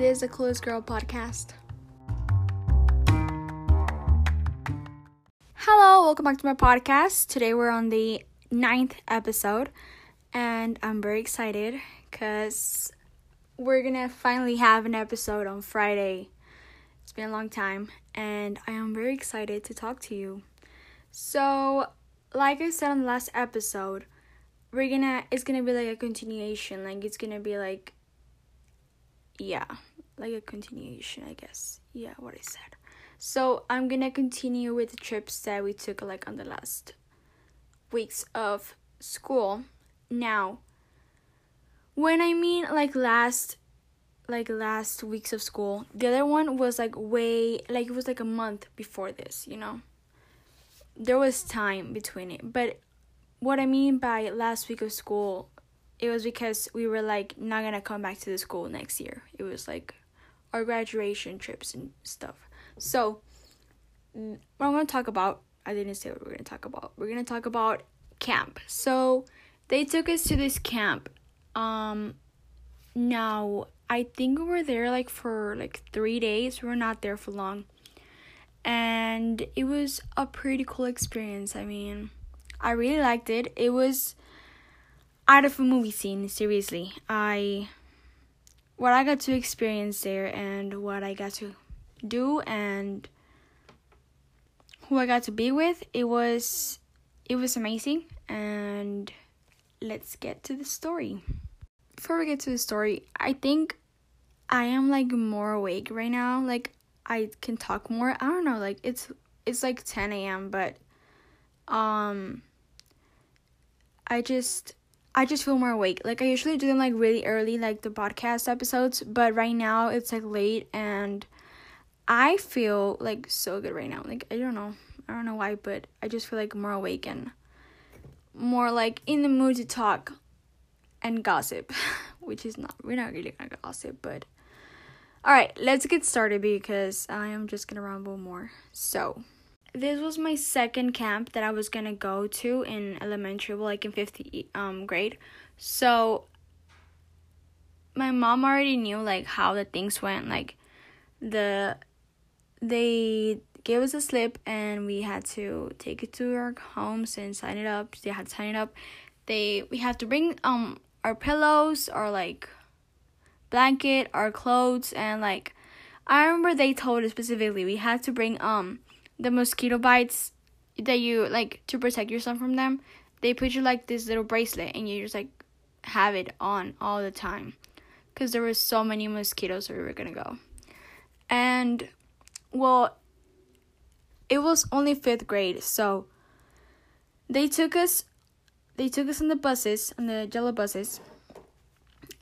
This is the Clueless Girl podcast. Hello, welcome back to my podcast. Today we're on the ninth episode, and I'm very excited because we're gonna finally have an episode on Friday. It's been a long time, and I am very excited to talk to you. So, like I said on the last episode, we're gonna it's gonna be like a continuation. Like it's gonna be like yeah, like a continuation, I guess. Yeah, what I said. So I'm gonna continue with the trips that we took like on the last weeks of school. Now, when I mean like last like last weeks of school, the other one was like way like it was like a month before this, you know. There was time between it, but what I mean by last week of school, it was because we were like not gonna come back to the school next year. It was like our graduation trips and stuff. So, what I'm gonna talk about, I didn't say what we're gonna talk about. We're gonna talk about camp. So, they took us to this camp. Um, now I think we were there like for like three days. We were not there for long, and it was a pretty cool experience. I mean I really liked it. It was out of a movie scene, seriously. I what I got to experience there and what I got to do and who I got to be with, it was it was amazing and let's get to the story. Before we get to the story, I think I am like more awake right now. Like I can talk more. I don't know, like it's it's like 10 a.m. but um I just I just feel more awake. Like I usually do them like really early, like the podcast episodes, but right now it's like late and I feel like so good right now. Like I don't know. I don't know why, but I just feel like more awake and more like in the mood to talk and gossip, which is not we're not really gonna gossip, but all right, let's get started because I am just gonna ramble more. So, this was my second camp that I was gonna go to in elementary, well, like in fifth um grade. So my mom already knew like how the things went. Like the they gave us a slip and we had to take it to our homes and sign it up. They had to sign it up. They we had to bring um our pillows, our like blanket, our clothes, and like I remember they told us specifically we had to bring um the mosquito bites that you like to protect yourself from them, they put you like this little bracelet and you just like have it on all the time because there were so many mosquitoes where we were gonna go. And well, it was only fifth grade, so they took us they took us on the buses, on the yellow buses,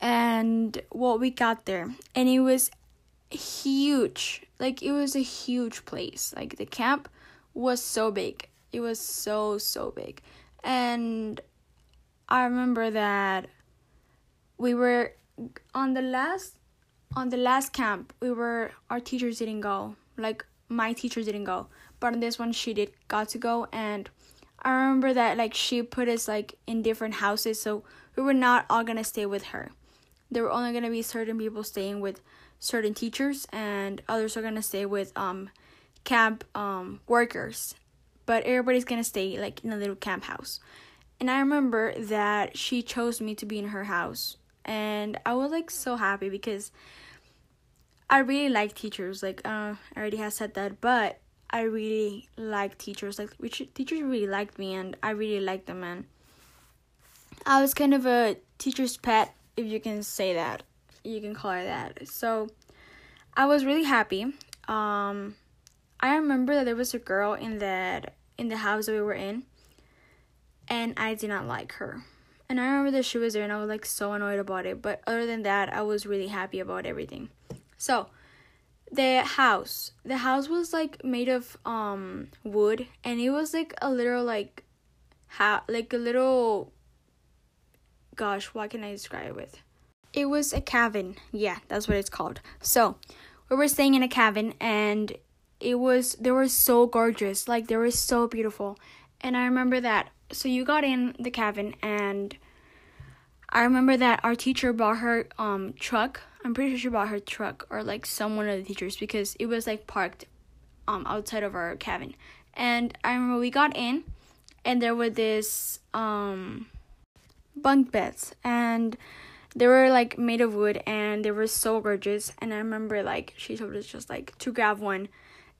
and well we got there and it was huge. Like it was a huge place. Like the camp was so big. It was so so big. And I remember that we were on the last on the last camp, we were our teachers didn't go. Like my teacher didn't go. But on this one she did got to go and I remember that like she put us like in different houses so we were not all gonna stay with her. There were only gonna be certain people staying with certain teachers and others are gonna stay with um camp um workers. But everybody's gonna stay like in a little camp house. And i remember that she chose me to be in her house. And i was like so happy because i really like teachers. Like uh, i already have said that but i really like teachers. Like which teachers really liked me and i really liked them and i was kind of a teacher's pet if you can say that you can call it that. So I was really happy. Um, I remember that there was a girl in that in the house that we were in, and I did not like her. And I remember that she was there, and I was like so annoyed about it. But other than that, I was really happy about everything. So the house, the house was like made of um wood, and it was like a little like, ha like a little. Gosh, what can I describe it with? It was a cabin. Yeah, that's what it's called. So, we were staying in a cabin and it was they were so gorgeous. Like they were so beautiful. And I remember that. So you got in the cabin and I remember that our teacher bought her um truck. I'm pretty sure she bought her truck or like some one of the teachers because it was like parked um outside of our cabin. And I remember we got in and there were this um bunk beds and they were like made of wood and they were so gorgeous and I remember like she told us just like to grab one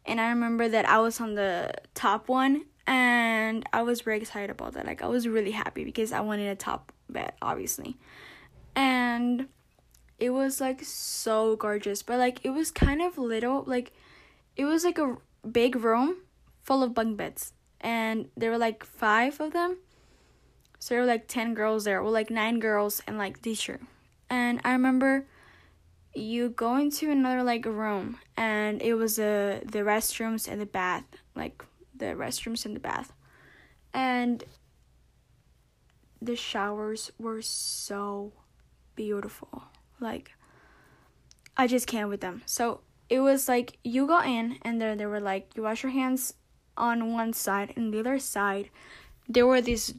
and I remember that I was on the top one and I was very excited about that. Like I was really happy because I wanted a top bed, obviously. And it was like so gorgeous, but like it was kind of little, like it was like a big room full of bunk beds, and there were like five of them. So there were like ten girls there, well like nine girls and like teacher. And I remember you go into another like room and it was a the restrooms and the bath, like the restrooms and the bath. And the showers were so beautiful. Like I just can't with them. So it was like you go in and then they were like you wash your hands on one side and the other side there were these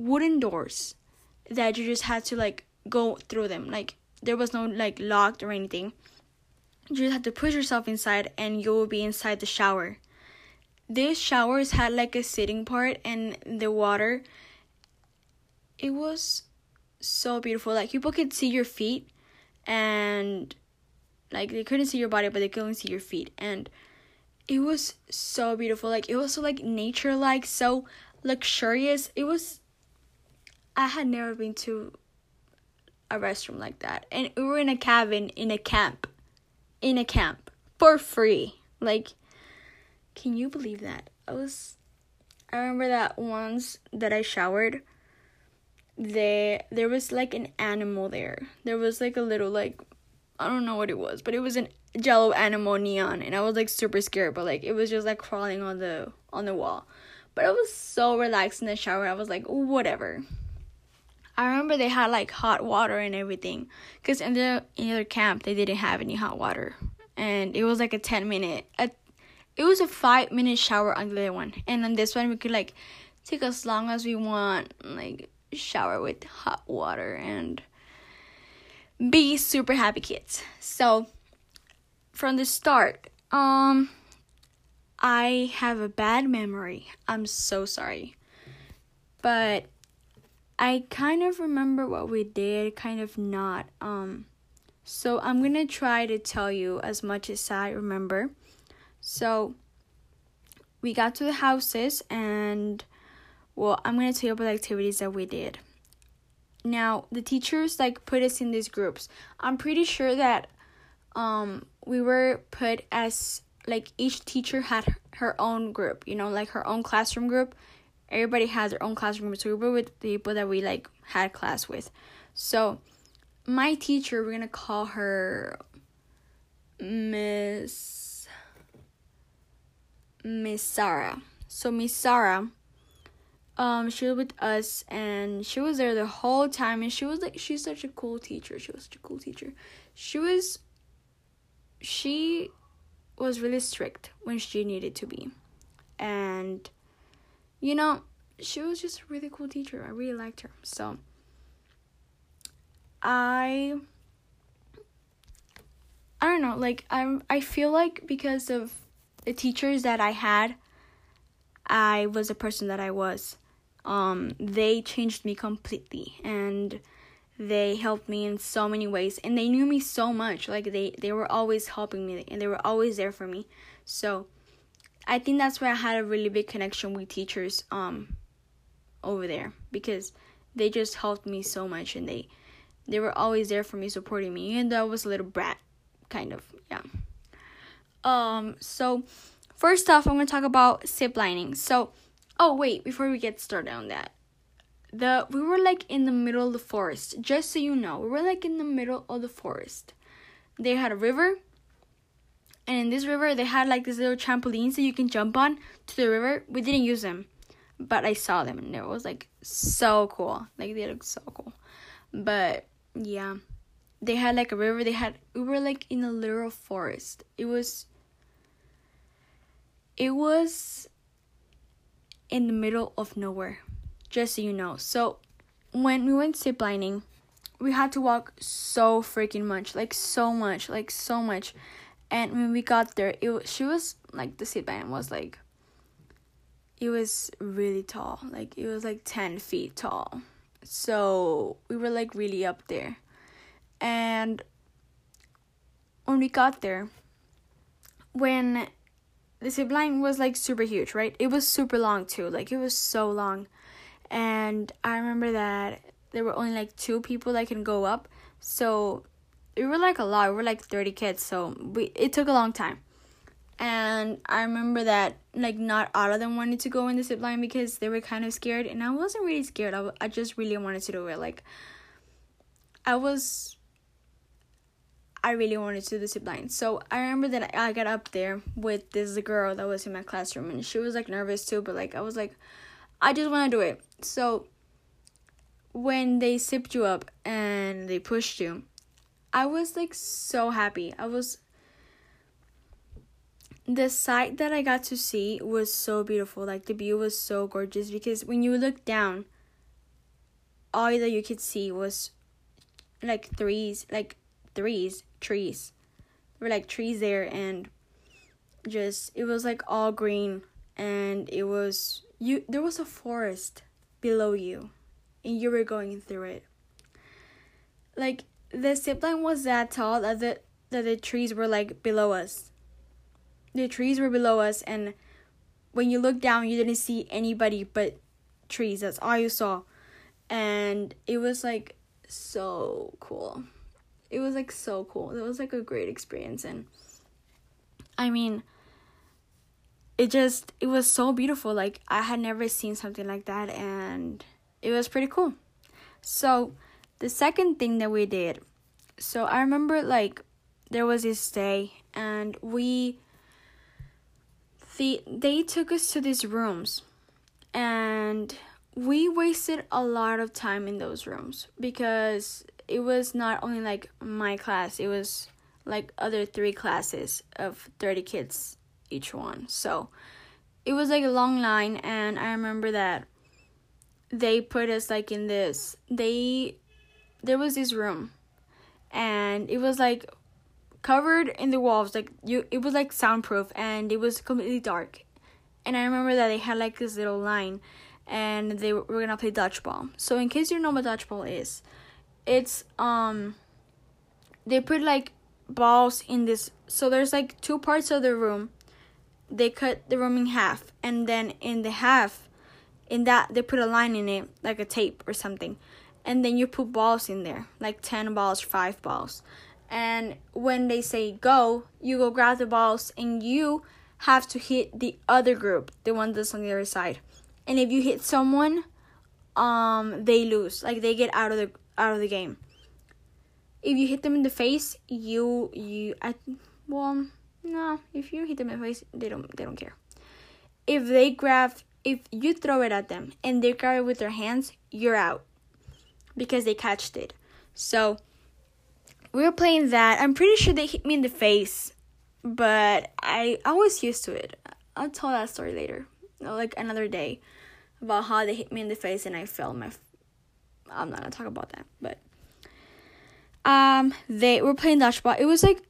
wooden doors that you just had to like go through them. Like there was no like locked or anything. You just had to push yourself inside and you will be inside the shower. These showers had like a sitting part and the water it was so beautiful. Like people could see your feet and like they couldn't see your body but they could only see your feet and it was so beautiful. Like it was so like nature like so luxurious. It was I had never been to a restroom like that. And we were in a cabin in a camp. In a camp. For free. Like can you believe that? I was I remember that once that I showered there there was like an animal there. There was like a little like I don't know what it was, but it was an jello animal neon and I was like super scared, but like it was just like crawling on the on the wall. But I was so relaxed in the shower. I was like, whatever. I remember they had like hot water and everything, cause in the in the other camp they didn't have any hot water, and it was like a ten minute. A, it was a five minute shower on the other one, and on this one we could like take as long as we want, like shower with hot water and be super happy kids. So from the start, um I have a bad memory. I'm so sorry. But I kind of remember what we did, kind of not. Um so I'm to try to tell you as much as I remember. So we got to the houses and well, I'm to tell you about the activities that we did. Now, the teachers like put us in these groups. I'm pretty sure that um we were put as like each teacher had her own group, you know, like her own classroom group. Everybody has their own classroom so we were with people that we like had class with. So, my teacher, we're gonna call her Miss Miss Sarah. So Miss Sarah um she was with us and she was there the whole time and she was like she's such a cool teacher she was such a cool teacher she was she was really strict when she needed to be and you know she was just a really cool teacher. I really liked her. So i i don't know. Like i'm i feel like because of the teachers that i had i was the person that i was. Um, they changed me completely and they helped me in so many ways. And they knew me so much. Like they they were always helping me and they were always there for me. So i think that's why i had a really big connection with teachers um over there because they just helped me so much and they they were always there for me supporting me and though i was a little brat kind of yeah um so first off i'm going to talk about zip lining so Oh wait, before we get started on that. The we were like in the middle of the forest. Just so you know, we were like in the middle of the forest. They had a river. And in this river they had like these little trampolines that you can jump on to the river. We didn't use them. But I saw them and it was like so cool. Like they looked so cool. But yeah. They had like a river, they had we were like in a little forest. It was it was in the middle of nowhere, just so you know. So, when we went ziplining, we had to walk so freaking much, like so much, like so much. And when we got there, it she was like the line was like it was really tall, like it was like 10 feet tall. So we were like really up there. And when we got there, when the zip line was like super huge, right? It was super long too. Like it was so long. And I remember that there were only like two people that can go up. So we were like a lot. We were like 30 kids. So we it took a long time. And I remember that like not all of them wanted to go in the zip line because they were kind of scared and I wasn't really scared. I, I just really wanted to do it. Like I was I really wanted to do the zip line. So I remember that I got up there with this girl that was in my classroom and she was like nervous too, but like I was like, I just want to do it. So when they zipped you up and they pushed you, I was like so happy. I was the sight that I got to see was so beautiful. Like the view was so gorgeous because when you look down, all that you could see was like trees, like trees, trees. There were like trees there and just it was like all green and it was you there was a forest below you and you were going through it. Like the zip line was that tall that the that the trees were like below us. The trees were below us and when you looked down you didn't see anybody but trees. That's all you saw. And it was like so cool it was like so cool. It was like a great experience and I mean it just it was so beautiful. Like I had never seen something like that and it was pretty cool. So the second thing that we did so I remember like there was this day and we the they took us to these rooms and we wasted a lot of time in those rooms because it was not only like my class, it was like other three classes of 30 kids each one. So it was like a long line and I remember that they put us like in this they there was this room and it was like covered in the walls like you it was like soundproof and it was completely dark. And i remember that they had like this little line and they were, gonna play dodgeball. So in case you know what dodgeball is it's um they put like balls in this so there's like two parts of the room. They cut the room in half and then in the half in that they put a line in it like a tape or something and then you put balls in there like 10 balls 5 balls and when they say go you go grab the balls and you have to hit the other group the one that's on the other side and if you hit someone um they lose like they get out of the out of the game. If you hit them in the face, you you I well no, if you hit them in the face, they don't they don't care. If they grab if you throw it at them and they grab it with their hands, you're out because they catched it. So we were playing that. I'm pretty sure they hit me in the face, but I I was used to it. I'll tell that story later, like another day, about how they hit me in the face and I fell my I'm not gonna talk about that, but um, they were playing dodgeball. It was like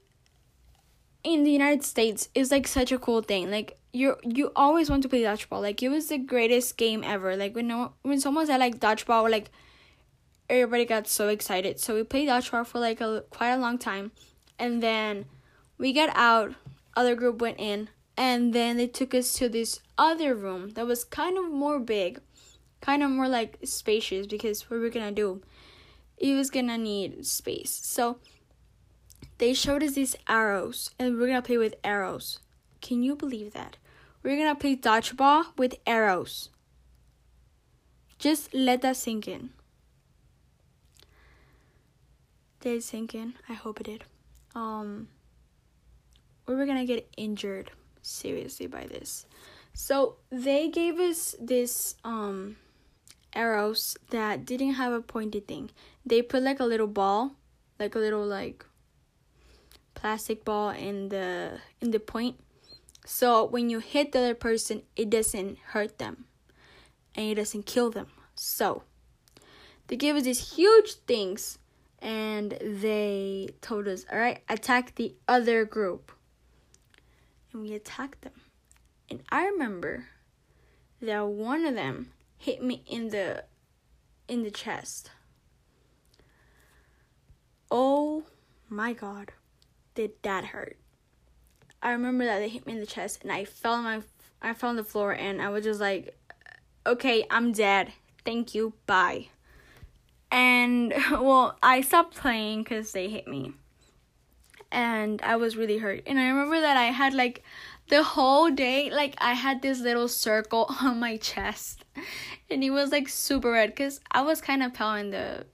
in the United States, it's like such a cool thing. Like you you always want to play dodgeball. Like it was the greatest game ever. Like when no when someone said like dodgeball, like everybody got so excited. So we played dodgeball for like a quite a long time, and then we got out. Other group went in, and then they took us to this other room that was kind of more big kind of more like spacious because what we're gonna do, it was gonna need space. So they showed us these arrows, and we're gonna play with arrows. Can you believe that? We're gonna play dodgeball with arrows. Just let that sink in. Did sink in? I hope it did. Um, we were gonna get injured seriously by this. So they gave us this um arrows that didn't have a pointed thing. They put like a little ball, like a little like plastic ball in the in the point. So when you hit the other person, it doesn't hurt them and it doesn't kill them. So they gave us these huge things and they told us, "All right, attack the other group." And we attacked them. And I remember that one of them hit me in the in the chest. Oh my god. Did that hurt? I remember that they hit me in the chest and I fell on my I fell on the floor and I was just like okay, I'm dead. Thank you. Bye. And well, I stopped playing cuz they hit me. And I was really hurt. And I remember that I had like the whole day like I had this little circle on my chest. And it was like super red cuz I was kind of pale in the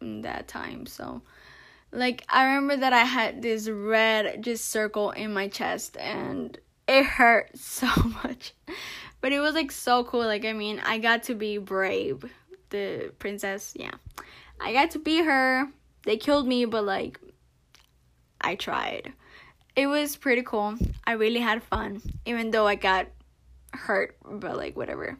in that time. So like I remember that I had this red just circle in my chest and it hurt so much. But it was like so cool. Like I mean, I got to be brave, the princess. Yeah. I got to be her. They killed me, but like I tried. It was pretty cool. I really had fun even though I got hurt, but like whatever.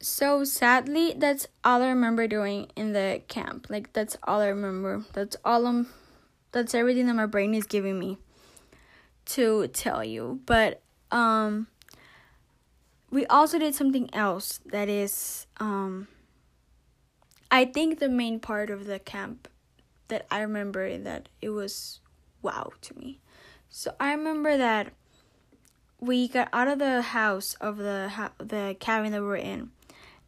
So sadly, that's all I remember doing in the camp. Like that's all I remember. That's all I'm that's everything that my brain is giving me to tell you. But um we also did something else that is um I think the main part of the camp that I remember that it was wow to me. So I remember that we got out of the house of the the cabin that we were in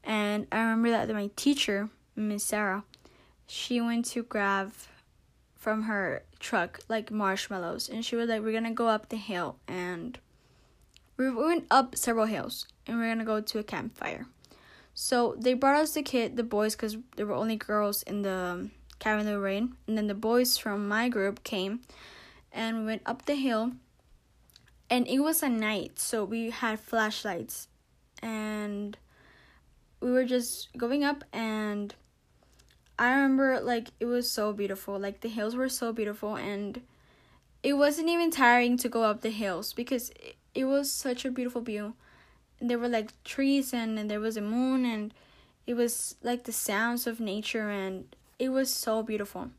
and I remember that my teacher, Miss Sarah, she went to grab from her truck like marshmallows and she was like, We're gonna go up the hill and we went up several hills and we're gonna go to a campfire. So they brought us the kid, the boys, because there were only girls in the um, cabin that we were in. And then the boys from my group came and we went up the hill. And it was a night, so we had flashlights. And we were just going up and I remember like it was so beautiful. Like the hills were so beautiful and it wasn't even tiring to go up the hills because it, it was such a beautiful view. There were like trees and, and there was a moon and it was like the sounds of nature and it was so beautiful.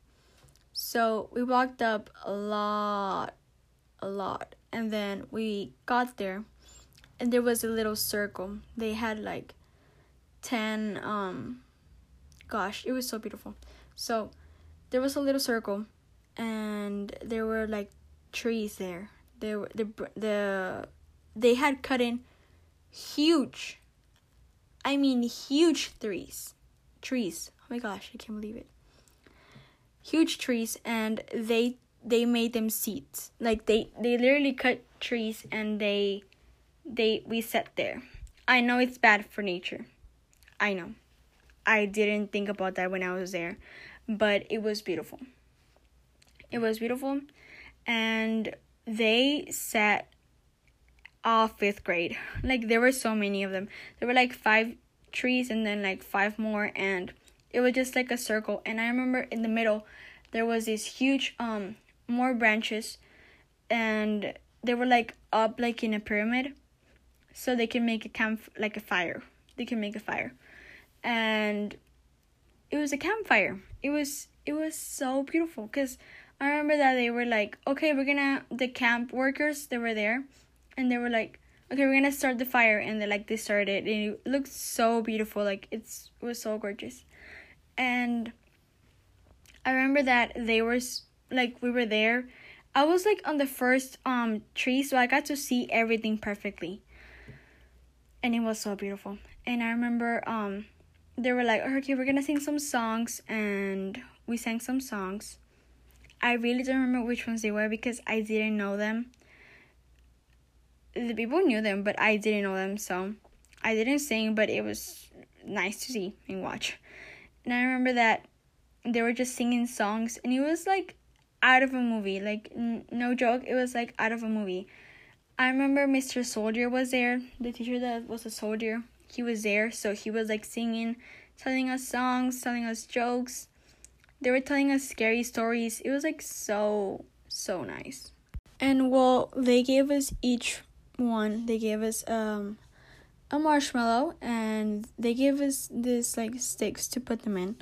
So we walked up a lot, a lot, and then we got there and there was a little circle. They had like 10 um gosh it was so beautiful so there was a little circle and there were like trees there were the the they had cut in huge i mean huge trees trees. Oh my gosh i can't believe it. Huge trees and they they made them seats. Like they they literally cut trees and they they we sat there. I know it's bad for nature. I know. I didn't think about that when I was there, but it was beautiful. It was beautiful, and they sat all fifth grade. Like there were so many of them. There were like five trees and then like five more, and it was just like a circle. And I remember in the middle, there was these huge um more branches, and they were like up like in a pyramid, so they can make a camp like a fire. They can make a fire and it was a campfire. It was it was so beautiful because I remember that they were like, okay, we're gonna the camp workers they were there, and they were like, okay, we're gonna start the fire, and they like they started, and it looked so beautiful, like it's it was so gorgeous, and I remember that they were like we were there. I was like on the first um tree, so I got to see everything perfectly, and it was so beautiful. And I remember um they were like, okay, we're gonna sing some songs, and we sang some songs. I really don't remember which ones they were because I didn't know them. The people knew them, but I didn't know them, so I didn't sing, but it was nice to see and watch. And I remember that they were just singing songs, and it was like out of a movie. Like, n- no joke, it was like out of a movie. I remember Mr. Soldier was there, the teacher that was a soldier he was there, so he was like singing, telling us songs, telling us jokes. They were telling us scary stories. It was like so so nice. And well, they gave us each one. They gave us um a marshmallow and they gave us this like sticks to put them in.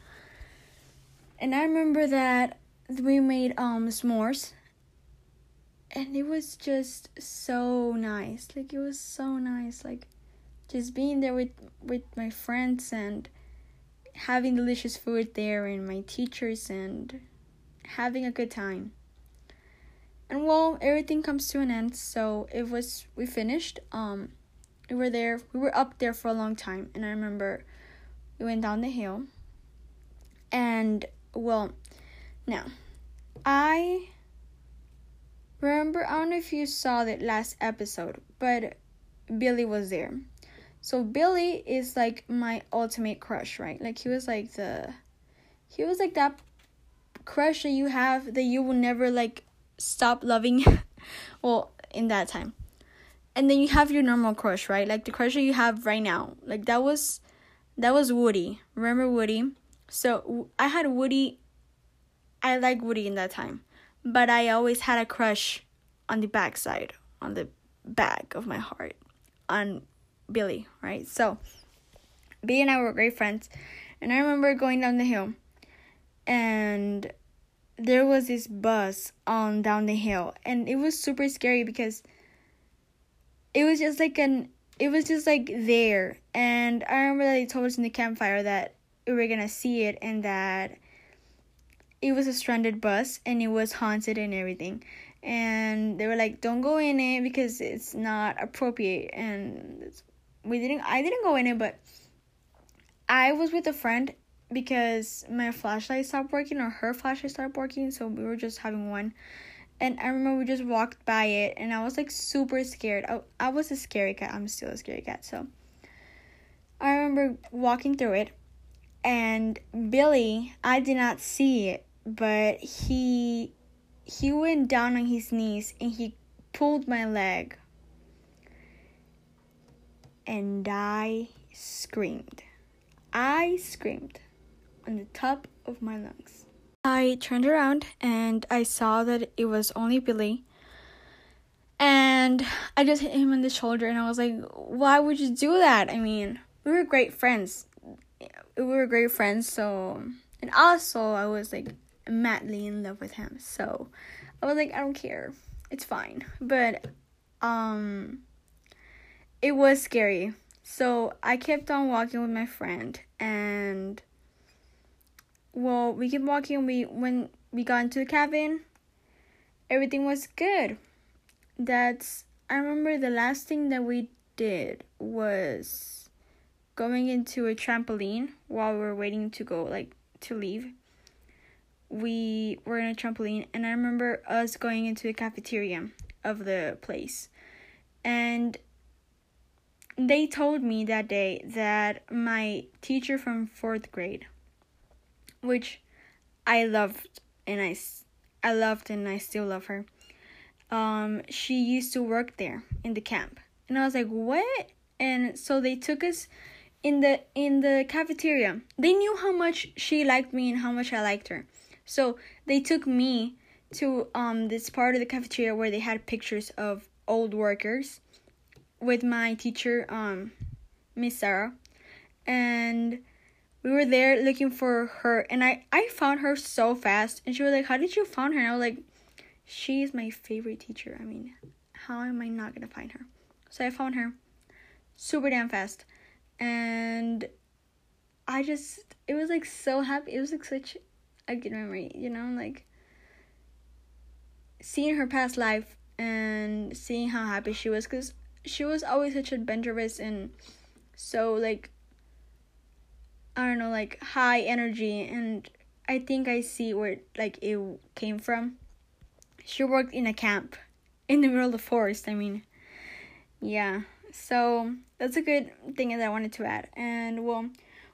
And I remember that we made um s'mores and it was just so nice. Like it was so nice like just being there with with my friends and having delicious food there and my teachers and having a good time. And well, everything comes to an end, so it was we finished. Um we were there we were up there for a long time and I remember we went down the hill and well now I remember I don't know if you saw that last episode, but Billy was there. So Billy is like my ultimate crush, right? Like he was like the he was like that crush that you have that you will never like stop loving. well, in that time. And then you have your normal crush, right? Like the crush that you have right now. Like that was that was Woody. Remember Woody? So I had Woody I like Woody in that time. But I always had a crush on the backside, on the back of my heart, on Billy, right? So, B and I were great friends. And I remember going down the hill and there was this bus on down the hill and it was super scary because it was just like an it was just like there and I remember that they told us in the campfire that we were gonna see it and that it was a stranded bus and it was haunted and everything and they were like don't go in it because it's not appropriate and we didn't i didn't go in it but i was with a friend because my flashlight stopped working or her flashlight stopped working so we were just having one. And i remember we just walked by it and i was like super scared. I, I was a scary cat. I'm still a scary cat so. I remember walking through it and billy i did not see it but he he went down on his knees and he pulled my leg and I screamed. I screamed on the top of my lungs. I turned around and I saw that it was only Billy. And I just hit him on the shoulder and I was like, why would you do that? I mean, we were great friends. We were great friends, so. And also, I was like, madly in love with him. So I was like, I don't care. It's fine. But um it was scary. So I kept on walking with my friend and well, we kept walking we when we got into the cabin, everything was good. That's I remember the last thing that we did was going into a trampoline while we were waiting to go like to leave we were in a trampoline and I remember us going into the cafeteria of the place. And they told me that day that my teacher from 4th grade which I loved and I I loved and I still love her. Um she used to work there in the camp. And I was like, "What?" And so they took us in the in the cafeteria. They knew how much she liked me and how much I liked her. So they took me to um this part of the cafeteria where they had pictures of old workers with my teacher um Miss Sarah and we were there looking for her and I I found her so fast and she was like how did you find her? And I was like she's my favorite teacher. I mean how am I not gonna find her? So I found her super damn fast and I just it was like so happy. It was like such a good memory, you know, like seeing her past life and seeing how happy she was because she was always such adventurous and so like I don't know, like high energy and I think I see where like it came from. She worked in a camp in the middle of the forest, I mean. Yeah. So that's a good thing that I wanted to add. And well,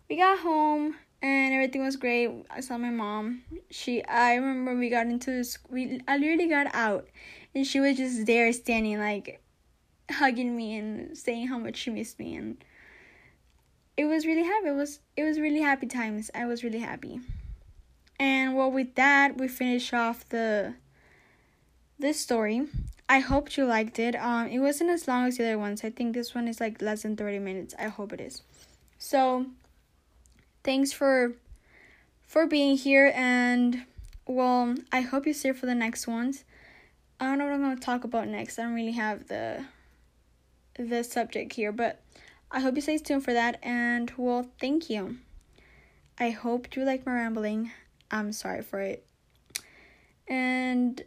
we got home and everything was great. I saw my mom. She I remember we got into this we I literally got out and she was just there standing like hugging me and saying how much she missed me and it was really happy. It was it was really happy times. I was really happy. And well with that we finish off the this story. I hope you liked it. Um it wasn't as long as the other ones. I think this one is like less than 30 minutes. I hope it is. So thanks for for being here and well, I hope you stay for the next ones. I don't know what I'm going to talk about next. I don't really have the the subject here, but I hope you stay tuned for that and well, thank you. I hope you like my rambling. I'm sorry for it. And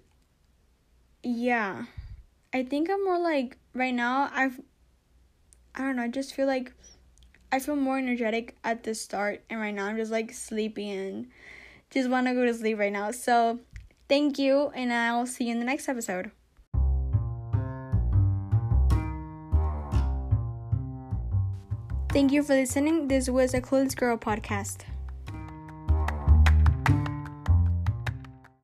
yeah. I think I'm more like right now I've I don't know, I just feel like I feel more energetic at the start and right now I'm just like sleepy and just want to go to sleep right now. So, thank you and I'll see you in the next episode. Thank you for listening. This was a Clueless Girl podcast.